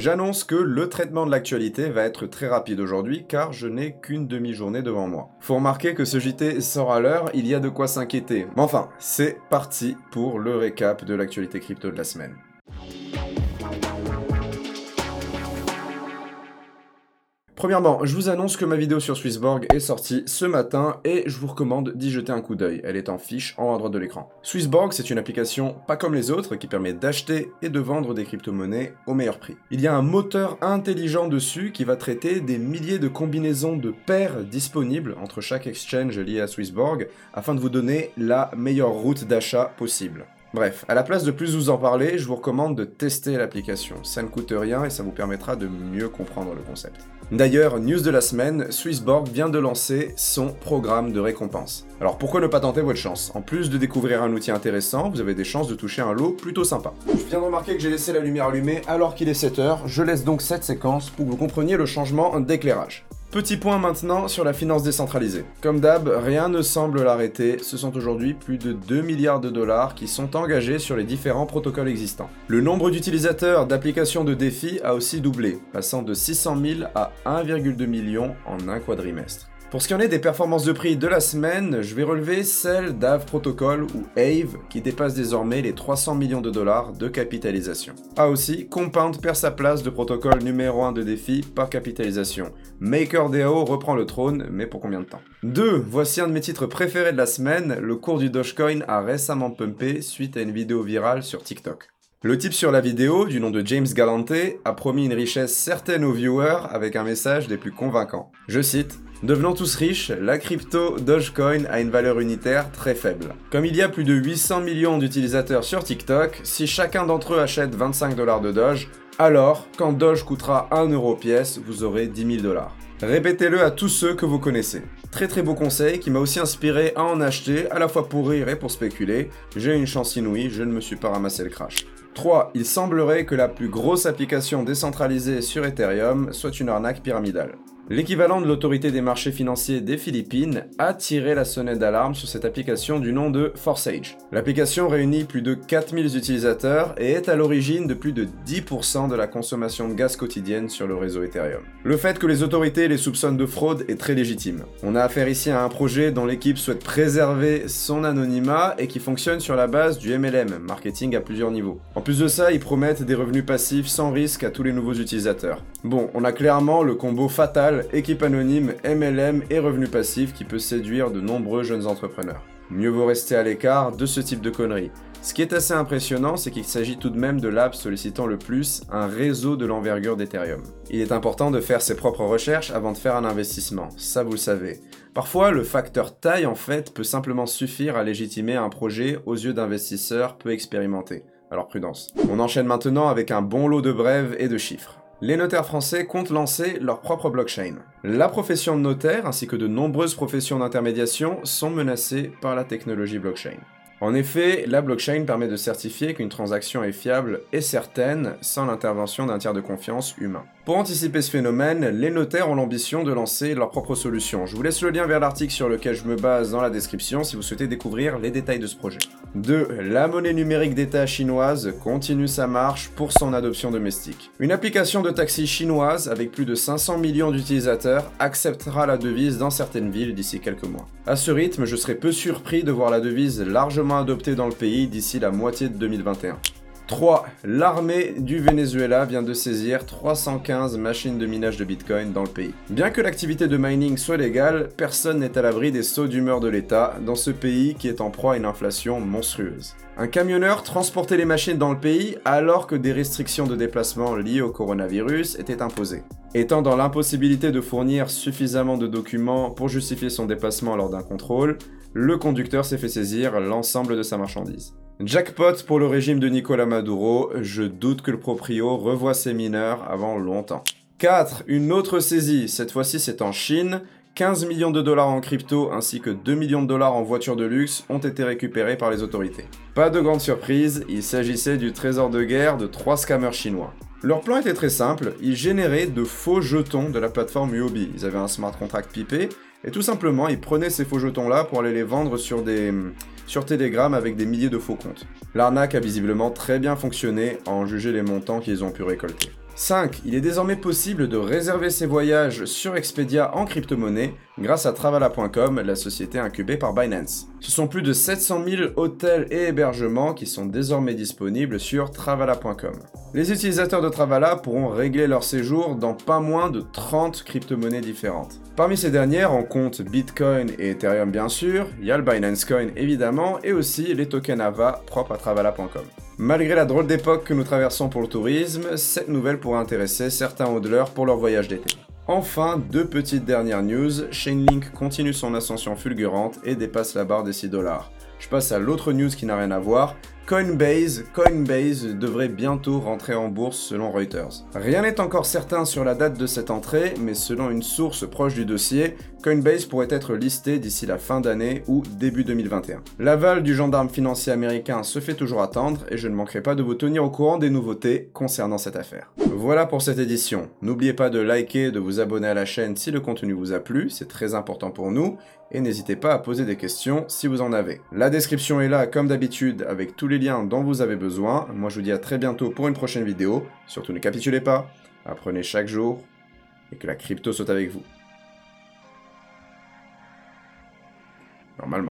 J'annonce que le traitement de l'actualité va être très rapide aujourd'hui car je n'ai qu'une demi-journée devant moi. Faut remarquer que ce JT sort à l'heure, il y a de quoi s'inquiéter. Mais enfin, c'est parti pour le récap de l'actualité crypto de la semaine. Premièrement, je vous annonce que ma vidéo sur Swissborg est sortie ce matin et je vous recommande d'y jeter un coup d'œil. Elle est en fiche en haut à droite de l'écran. Swissborg, c'est une application pas comme les autres qui permet d'acheter et de vendre des crypto-monnaies au meilleur prix. Il y a un moteur intelligent dessus qui va traiter des milliers de combinaisons de paires disponibles entre chaque exchange lié à Swissborg afin de vous donner la meilleure route d'achat possible. Bref, à la place de plus vous en parler, je vous recommande de tester l'application. Ça ne coûte rien et ça vous permettra de mieux comprendre le concept. D'ailleurs, news de la semaine, Swissborg vient de lancer son programme de récompense. Alors pourquoi ne pas tenter votre chance? En plus de découvrir un outil intéressant, vous avez des chances de toucher un lot plutôt sympa. Je viens de remarquer que j'ai laissé la lumière allumée alors qu'il est 7h, je laisse donc cette séquence pour que vous compreniez le changement d'éclairage. Petit point maintenant sur la finance décentralisée. Comme d'hab, rien ne semble l'arrêter, ce sont aujourd'hui plus de 2 milliards de dollars qui sont engagés sur les différents protocoles existants. Le nombre d'utilisateurs d'applications de défi a aussi doublé, passant de 600 000 à 1,2 million en un quadrimestre. Pour ce qui en est des performances de prix de la semaine, je vais relever celle d'Ave Protocol ou AVE qui dépasse désormais les 300 millions de dollars de capitalisation. Ah aussi, Compound perd sa place de protocole numéro 1 de défi par capitalisation. MakerDAO reprend le trône, mais pour combien de temps? 2. Voici un de mes titres préférés de la semaine, le cours du Dogecoin a récemment pumpé suite à une vidéo virale sur TikTok. Le type sur la vidéo, du nom de James Galante, a promis une richesse certaine aux viewers avec un message des plus convaincants. Je cite Devenant tous riches, la crypto Dogecoin a une valeur unitaire très faible. Comme il y a plus de 800 millions d'utilisateurs sur TikTok, si chacun d'entre eux achète 25 dollars de Doge, alors quand Doge coûtera 1 euro pièce, vous aurez 10 000 dollars. Répétez-le à tous ceux que vous connaissez. Très très beau conseil qui m'a aussi inspiré à en acheter, à la fois pour rire et pour spéculer. J'ai une chance inouïe, je ne me suis pas ramassé le crash. 3. Il semblerait que la plus grosse application décentralisée sur Ethereum soit une arnaque pyramidale. L'équivalent de l'autorité des marchés financiers des Philippines a tiré la sonnette d'alarme sur cette application du nom de Forsage. L'application réunit plus de 4000 utilisateurs et est à l'origine de plus de 10% de la consommation de gaz quotidienne sur le réseau Ethereum. Le fait que les autorités les soupçonnent de fraude est très légitime. On a affaire ici à un projet dont l'équipe souhaite préserver son anonymat et qui fonctionne sur la base du MLM, marketing à plusieurs niveaux. En plus de ça, ils promettent des revenus passifs sans risque à tous les nouveaux utilisateurs. Bon, on a clairement le combo fatal équipe anonyme, MLM et revenus passifs qui peut séduire de nombreux jeunes entrepreneurs. Mieux vaut rester à l'écart de ce type de conneries. Ce qui est assez impressionnant, c'est qu'il s'agit tout de même de l'app sollicitant le plus un réseau de l'envergure d'Ethereum. Il est important de faire ses propres recherches avant de faire un investissement, ça vous le savez. Parfois, le facteur taille en fait peut simplement suffire à légitimer un projet aux yeux d'investisseurs peu expérimentés. Alors prudence. On enchaîne maintenant avec un bon lot de brèves et de chiffres les notaires français comptent lancer leur propre blockchain. La profession de notaire ainsi que de nombreuses professions d'intermédiation sont menacées par la technologie blockchain. En effet, la blockchain permet de certifier qu'une transaction est fiable et certaine sans l'intervention d'un tiers de confiance humain. Pour anticiper ce phénomène, les notaires ont l'ambition de lancer leur propre solution. Je vous laisse le lien vers l'article sur lequel je me base dans la description si vous souhaitez découvrir les détails de ce projet. 2. La monnaie numérique d'État chinoise continue sa marche pour son adoption domestique. Une application de taxi chinoise avec plus de 500 millions d'utilisateurs acceptera la devise dans certaines villes d'ici quelques mois. À ce rythme, je serais peu surpris de voir la devise largement adoptée dans le pays d'ici la moitié de 2021. 3. L'armée du Venezuela vient de saisir 315 machines de minage de Bitcoin dans le pays. Bien que l'activité de mining soit légale, personne n'est à l'abri des sauts d'humeur de l'État dans ce pays qui est en proie à une inflation monstrueuse. Un camionneur transportait les machines dans le pays alors que des restrictions de déplacement liées au coronavirus étaient imposées. Étant dans l'impossibilité de fournir suffisamment de documents pour justifier son déplacement lors d'un contrôle, le conducteur s'est fait saisir l'ensemble de sa marchandise. Jackpot pour le régime de Nicolas Maduro, je doute que le proprio revoie ses mineurs avant longtemps. 4. Une autre saisie, cette fois-ci c'est en Chine. 15 millions de dollars en crypto ainsi que 2 millions de dollars en voitures de luxe ont été récupérés par les autorités. Pas de grande surprise, il s'agissait du trésor de guerre de trois scammers chinois. Leur plan était très simple, ils généraient de faux jetons de la plateforme Huobi. Ils avaient un smart contract pipé et tout simplement ils prenaient ces faux jetons là pour aller les vendre sur des sur Telegram avec des milliers de faux comptes. L'arnaque a visiblement très bien fonctionné en juger les montants qu'ils ont pu récolter. 5. Il est désormais possible de réserver ses voyages sur Expedia en crypto-monnaie grâce à Travala.com, la société incubée par Binance. Ce sont plus de 700 000 hôtels et hébergements qui sont désormais disponibles sur Travala.com. Les utilisateurs de Travala pourront régler leur séjour dans pas moins de 30 crypto-monnaies différentes. Parmi ces dernières, on compte Bitcoin et Ethereum bien sûr, il y a le Binance Coin évidemment, et aussi les tokens AVA propres à Travala.com. Malgré la drôle d'époque que nous traversons pour le tourisme, cette nouvelle pourrait intéresser certains hodlers pour leur voyage d'été. Enfin, deux petites dernières news, Chainlink continue son ascension fulgurante et dépasse la barre des 6 dollars. Je passe à l'autre news qui n'a rien à voir, Coinbase, Coinbase devrait bientôt rentrer en bourse selon Reuters. Rien n'est encore certain sur la date de cette entrée, mais selon une source proche du dossier, Coinbase pourrait être listé d'ici la fin d'année ou début 2021. L'aval du gendarme financier américain se fait toujours attendre et je ne manquerai pas de vous tenir au courant des nouveautés concernant cette affaire. Voilà pour cette édition. N'oubliez pas de liker, de vous abonner à la chaîne si le contenu vous a plu, c'est très important pour nous, et n'hésitez pas à poser des questions si vous en avez. La description est là comme d'habitude avec tous les dont vous avez besoin. Moi, je vous dis à très bientôt pour une prochaine vidéo. Surtout, ne capitulez pas, apprenez chaque jour et que la crypto saute avec vous. Normalement.